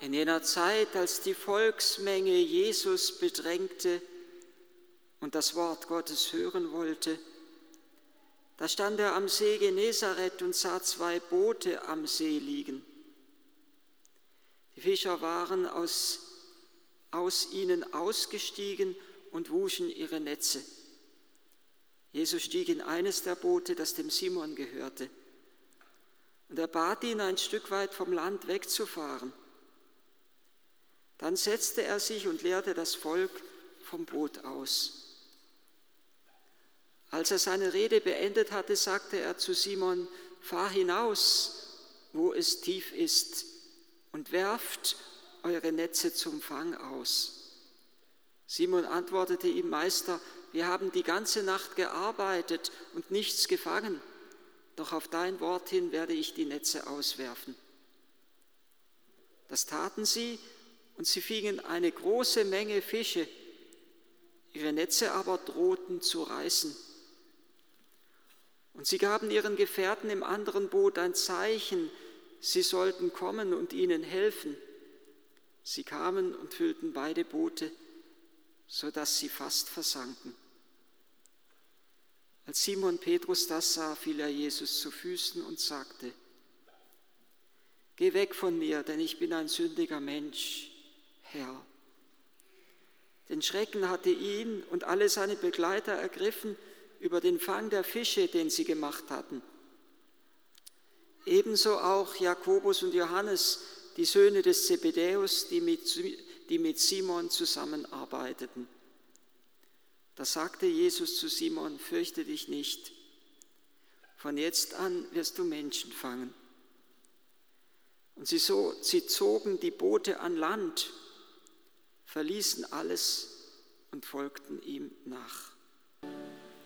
In jener Zeit, als die Volksmenge Jesus bedrängte und das Wort Gottes hören wollte, da stand er am See Genezareth und sah zwei Boote am See liegen. Die Fischer waren aus, aus ihnen ausgestiegen und wuschen ihre Netze. Jesus stieg in eines der Boote, das dem Simon gehörte, und er bat ihn, ein Stück weit vom Land wegzufahren. Dann setzte er sich und leerte das Volk vom Boot aus. Als er seine Rede beendet hatte, sagte er zu Simon, fahr hinaus, wo es tief ist, und werft eure Netze zum Fang aus. Simon antwortete ihm, Meister, wir haben die ganze Nacht gearbeitet und nichts gefangen, doch auf dein Wort hin werde ich die Netze auswerfen. Das taten sie und sie fingen eine große Menge Fische, ihre Netze aber drohten zu reißen. Und sie gaben ihren Gefährten im anderen Boot ein Zeichen, sie sollten kommen und ihnen helfen. Sie kamen und füllten beide Boote, sodass sie fast versanken. Als Simon Petrus das sah, fiel er Jesus zu Füßen und sagte, Geh weg von mir, denn ich bin ein sündiger Mensch. Herr. Den Schrecken hatte ihn und alle seine Begleiter ergriffen über den Fang der Fische, den sie gemacht hatten. Ebenso auch Jakobus und Johannes, die Söhne des Zebedäus, die mit, die mit Simon zusammenarbeiteten. Da sagte Jesus zu Simon, fürchte dich nicht, von jetzt an wirst du Menschen fangen. Und sie, so, sie zogen die Boote an Land verließen alles und folgten ihm nach.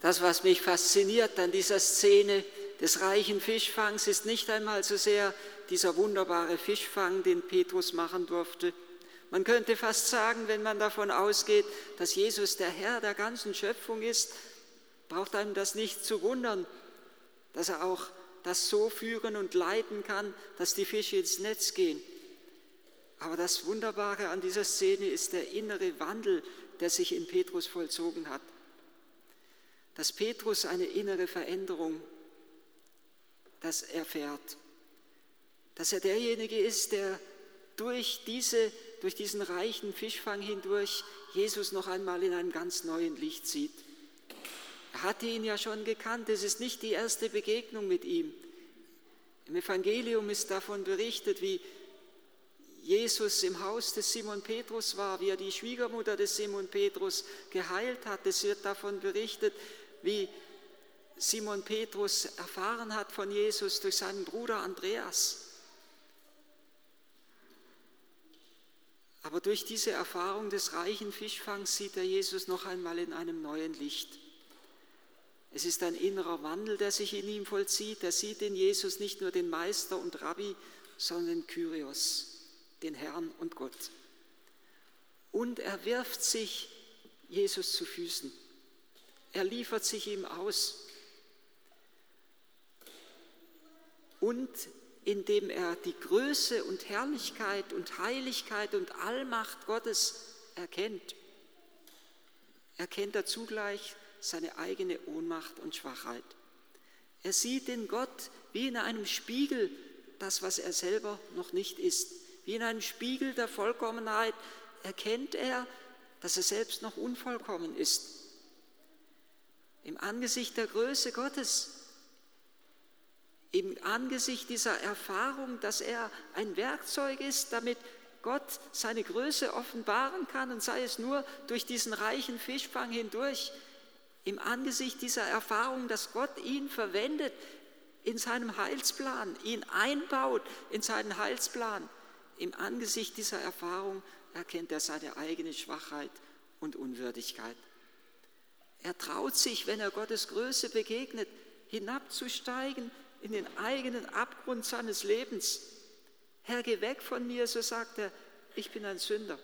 Das, was mich fasziniert an dieser Szene des reichen Fischfangs, ist nicht einmal so sehr dieser wunderbare Fischfang, den Petrus machen durfte. Man könnte fast sagen, wenn man davon ausgeht, dass Jesus der Herr der ganzen Schöpfung ist, braucht einem das nicht zu wundern, dass er auch das so führen und leiten kann, dass die Fische ins Netz gehen. Aber das Wunderbare an dieser Szene ist der innere Wandel, der sich in Petrus vollzogen hat. Dass Petrus eine innere Veränderung das erfährt. Dass er derjenige ist, der durch, diese, durch diesen reichen Fischfang hindurch Jesus noch einmal in einem ganz neuen Licht sieht. Er hatte ihn ja schon gekannt, es ist nicht die erste Begegnung mit ihm. Im Evangelium ist davon berichtet, wie Jesus im Haus des Simon Petrus war, wie er die Schwiegermutter des Simon Petrus geheilt hat. Es wird davon berichtet, wie Simon Petrus erfahren hat von Jesus durch seinen Bruder Andreas. Aber durch diese Erfahrung des reichen Fischfangs sieht er Jesus noch einmal in einem neuen Licht. Es ist ein innerer Wandel, der sich in ihm vollzieht. Er sieht in Jesus nicht nur den Meister und Rabbi, sondern den Kyrios den Herrn und Gott. Und er wirft sich Jesus zu Füßen. Er liefert sich ihm aus. Und indem er die Größe und Herrlichkeit und Heiligkeit und Allmacht Gottes erkennt, erkennt er zugleich seine eigene Ohnmacht und Schwachheit. Er sieht in Gott wie in einem Spiegel das, was er selber noch nicht ist. Wie in einem Spiegel der Vollkommenheit erkennt er, dass er selbst noch unvollkommen ist. Im Angesicht der Größe Gottes, im Angesicht dieser Erfahrung, dass er ein Werkzeug ist, damit Gott seine Größe offenbaren kann und sei es nur durch diesen reichen Fischfang hindurch, im Angesicht dieser Erfahrung, dass Gott ihn verwendet in seinem Heilsplan, ihn einbaut in seinen Heilsplan, im Angesicht dieser Erfahrung erkennt er seine eigene Schwachheit und Unwürdigkeit. Er traut sich, wenn er Gottes Größe begegnet, hinabzusteigen in den eigenen Abgrund seines Lebens. Herr, geh weg von mir, so sagt er, ich bin ein Sünder.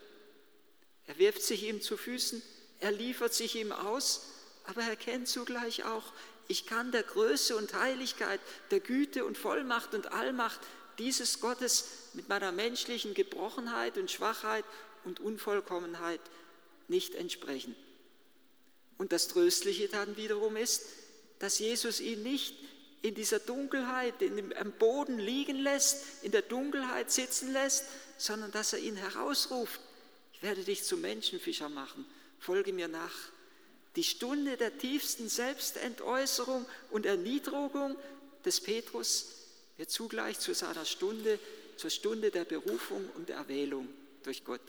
Er wirft sich ihm zu Füßen, er liefert sich ihm aus, aber er kennt zugleich auch, ich kann der Größe und Heiligkeit, der Güte und Vollmacht und Allmacht dieses Gottes mit meiner menschlichen Gebrochenheit und Schwachheit und Unvollkommenheit nicht entsprechen. Und das Tröstliche dann wiederum ist, dass Jesus ihn nicht in dieser Dunkelheit, in dem, am Boden liegen lässt, in der Dunkelheit sitzen lässt, sondern dass er ihn herausruft. Ich werde dich zum Menschenfischer machen, folge mir nach. Die Stunde der tiefsten Selbstentäußerung und Erniedrigung des Petrus wird zugleich zu seiner Stunde, zur Stunde der Berufung und Erwählung durch Gott.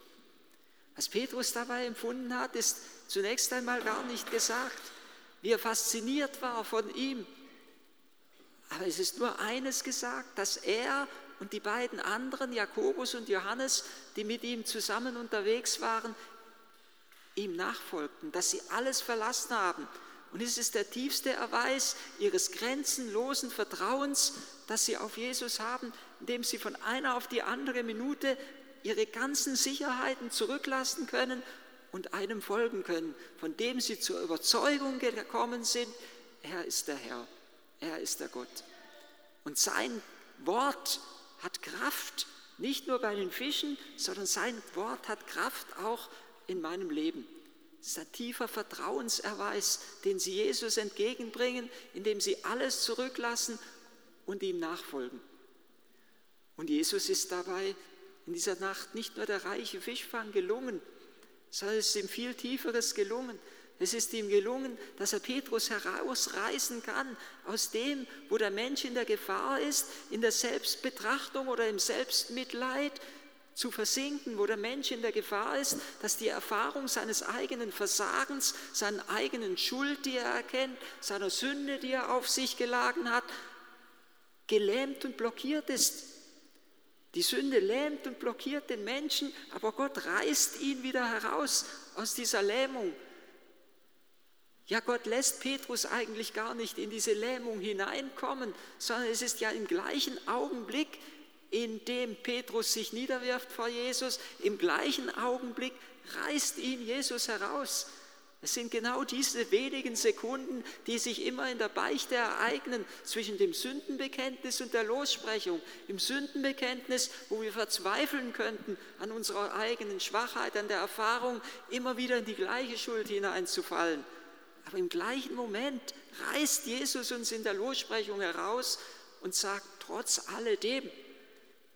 Was Petrus dabei empfunden hat, ist zunächst einmal gar nicht gesagt, wie er fasziniert war von ihm. Aber es ist nur eines gesagt, dass er und die beiden anderen, Jakobus und Johannes, die mit ihm zusammen unterwegs waren, ihm nachfolgten, dass sie alles verlassen haben. Und es ist der tiefste Erweis ihres grenzenlosen Vertrauens, das sie auf Jesus haben, indem sie von einer auf die andere Minute ihre ganzen Sicherheiten zurücklassen können und einem folgen können, von dem sie zur Überzeugung gekommen sind, er ist der Herr, er ist der Gott. Und sein Wort hat Kraft, nicht nur bei den Fischen, sondern sein Wort hat Kraft auch in meinem Leben. Ein tiefer Vertrauenserweis, den sie Jesus entgegenbringen, indem sie alles zurücklassen und ihm nachfolgen. Und Jesus ist dabei in dieser Nacht nicht nur der reiche Fischfang gelungen, sondern es ist ihm viel Tieferes gelungen. Es ist ihm gelungen, dass er Petrus herausreißen kann aus dem, wo der Mensch in der Gefahr ist, in der Selbstbetrachtung oder im Selbstmitleid, zu versinken, wo der Mensch in der Gefahr ist, dass die Erfahrung seines eigenen Versagens, seiner eigenen Schuld, die er erkennt, seiner Sünde, die er auf sich geladen hat, gelähmt und blockiert ist. Die Sünde lähmt und blockiert den Menschen, aber Gott reißt ihn wieder heraus aus dieser Lähmung. Ja, Gott lässt Petrus eigentlich gar nicht in diese Lähmung hineinkommen, sondern es ist ja im gleichen Augenblick, in dem Petrus sich niederwirft vor Jesus, im gleichen Augenblick reißt ihn Jesus heraus. Es sind genau diese wenigen Sekunden, die sich immer in der Beichte ereignen zwischen dem Sündenbekenntnis und der Lossprechung. Im Sündenbekenntnis, wo wir verzweifeln könnten an unserer eigenen Schwachheit, an der Erfahrung, immer wieder in die gleiche Schuld hineinzufallen. Aber im gleichen Moment reißt Jesus uns in der Lossprechung heraus und sagt, trotz alledem,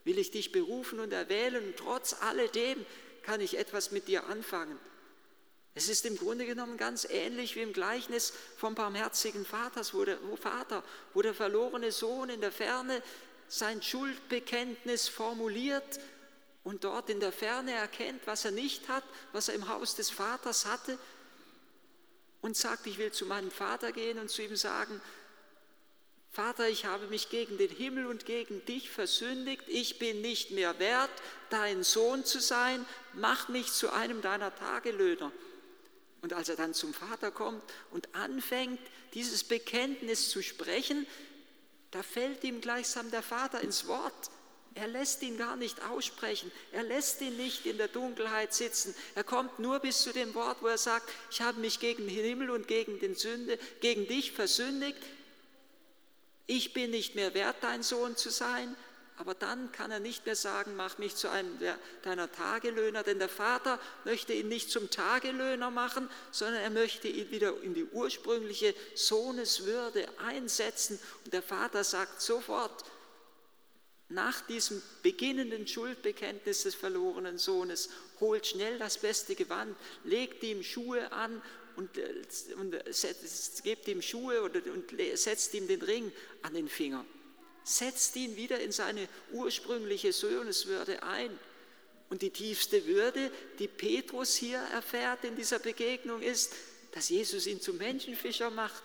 will ich dich berufen und erwählen und trotz alledem kann ich etwas mit dir anfangen. Es ist im Grunde genommen ganz ähnlich wie im Gleichnis vom barmherzigen Vaters, wo der, wo Vater, wo der verlorene Sohn in der Ferne sein Schuldbekenntnis formuliert und dort in der Ferne erkennt, was er nicht hat, was er im Haus des Vaters hatte und sagt, ich will zu meinem Vater gehen und zu ihm sagen, Vater, ich habe mich gegen den Himmel und gegen dich versündigt, ich bin nicht mehr wert, dein Sohn zu sein, mach mich zu einem deiner Tagelöhner. Und als er dann zum Vater kommt und anfängt, dieses Bekenntnis zu sprechen, da fällt ihm gleichsam der Vater ins Wort. Er lässt ihn gar nicht aussprechen. Er lässt ihn nicht in der Dunkelheit sitzen. Er kommt nur bis zu dem Wort, wo er sagt, ich habe mich gegen den Himmel und gegen den Sünde, gegen dich versündigt ich bin nicht mehr wert, dein Sohn zu sein, aber dann kann er nicht mehr sagen, mach mich zu einem deiner Tagelöhner, denn der Vater möchte ihn nicht zum Tagelöhner machen, sondern er möchte ihn wieder in die ursprüngliche Sohneswürde einsetzen. Und der Vater sagt sofort, nach diesem beginnenden Schuldbekenntnis des verlorenen Sohnes, holt schnell das beste Gewand, legt ihm Schuhe an und, äh, und setzt, gebt ihm Schuhe und, und setzt ihm den Ring an den Finger. Setzt ihn wieder in seine ursprüngliche Sohneswürde ein. Und die tiefste Würde, die Petrus hier erfährt in dieser Begegnung, ist, dass Jesus ihn zum Menschenfischer macht.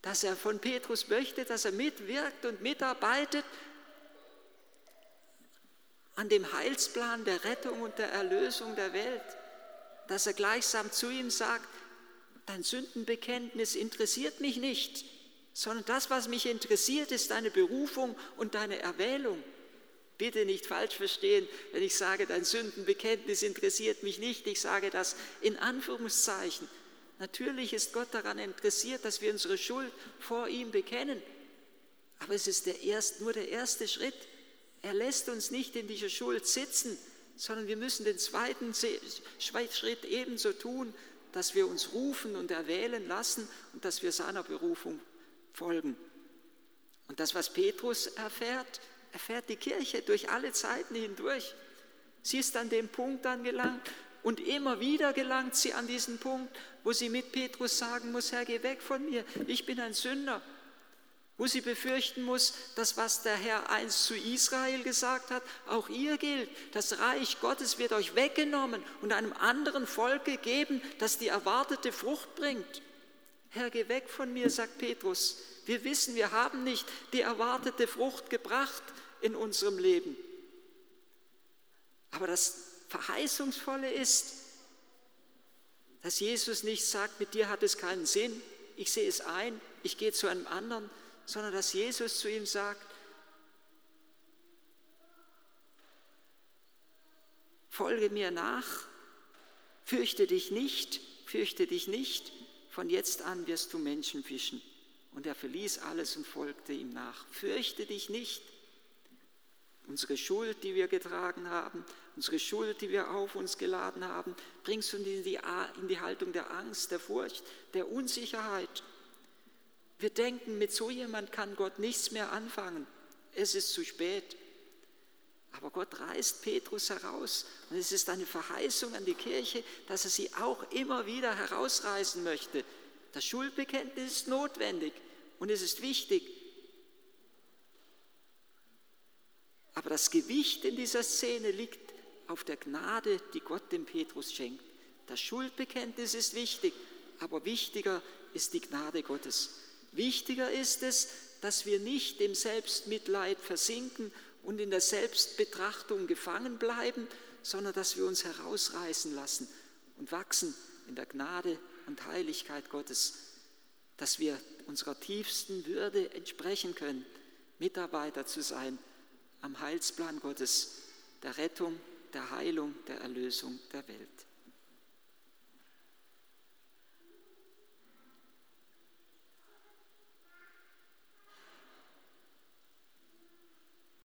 Dass er von Petrus möchte, dass er mitwirkt und mitarbeitet an dem Heilsplan der Rettung und der Erlösung der Welt dass er gleichsam zu ihm sagt, dein Sündenbekenntnis interessiert mich nicht, sondern das, was mich interessiert, ist deine Berufung und deine Erwählung. Bitte nicht falsch verstehen, wenn ich sage, dein Sündenbekenntnis interessiert mich nicht. Ich sage das in Anführungszeichen. Natürlich ist Gott daran interessiert, dass wir unsere Schuld vor ihm bekennen. Aber es ist der erst, nur der erste Schritt. Er lässt uns nicht in dieser Schuld sitzen, sondern wir müssen den zweiten Schritt ebenso tun, dass wir uns rufen und erwählen lassen und dass wir seiner Berufung folgen. Und das, was Petrus erfährt, erfährt die Kirche durch alle Zeiten hindurch. Sie ist an dem Punkt angelangt und immer wieder gelangt sie an diesen Punkt, wo sie mit Petrus sagen muss, Herr, geh weg von mir, ich bin ein Sünder. Wo sie befürchten muss, dass was der Herr einst zu Israel gesagt hat, auch ihr gilt. Das Reich Gottes wird euch weggenommen und einem anderen Volk gegeben, das die erwartete Frucht bringt. Herr, geh weg von mir, sagt Petrus. Wir wissen, wir haben nicht die erwartete Frucht gebracht in unserem Leben. Aber das Verheißungsvolle ist, dass Jesus nicht sagt, mit dir hat es keinen Sinn, ich sehe es ein, ich gehe zu einem anderen, sondern dass Jesus zu ihm sagt, folge mir nach, fürchte dich nicht, fürchte dich nicht, von jetzt an wirst du Menschen fischen. Und er verließ alles und folgte ihm nach. Fürchte dich nicht. Unsere Schuld, die wir getragen haben, unsere Schuld, die wir auf uns geladen haben, bringst du in die, in die Haltung der Angst, der Furcht, der Unsicherheit. Wir denken, mit so jemand kann Gott nichts mehr anfangen. Es ist zu spät. Aber Gott reißt Petrus heraus und es ist eine Verheißung an die Kirche, dass er sie auch immer wieder herausreißen möchte. Das Schuldbekenntnis ist notwendig und es ist wichtig, Aber das Gewicht in dieser Szene liegt auf der Gnade, die Gott dem Petrus schenkt. Das Schuldbekenntnis ist wichtig, aber wichtiger ist die Gnade Gottes. Wichtiger ist es, dass wir nicht im Selbstmitleid versinken und in der Selbstbetrachtung gefangen bleiben, sondern dass wir uns herausreißen lassen und wachsen in der Gnade und Heiligkeit Gottes, dass wir unserer tiefsten Würde entsprechen können, Mitarbeiter zu sein am Heilsplan Gottes, der Rettung, der Heilung, der Erlösung der Welt.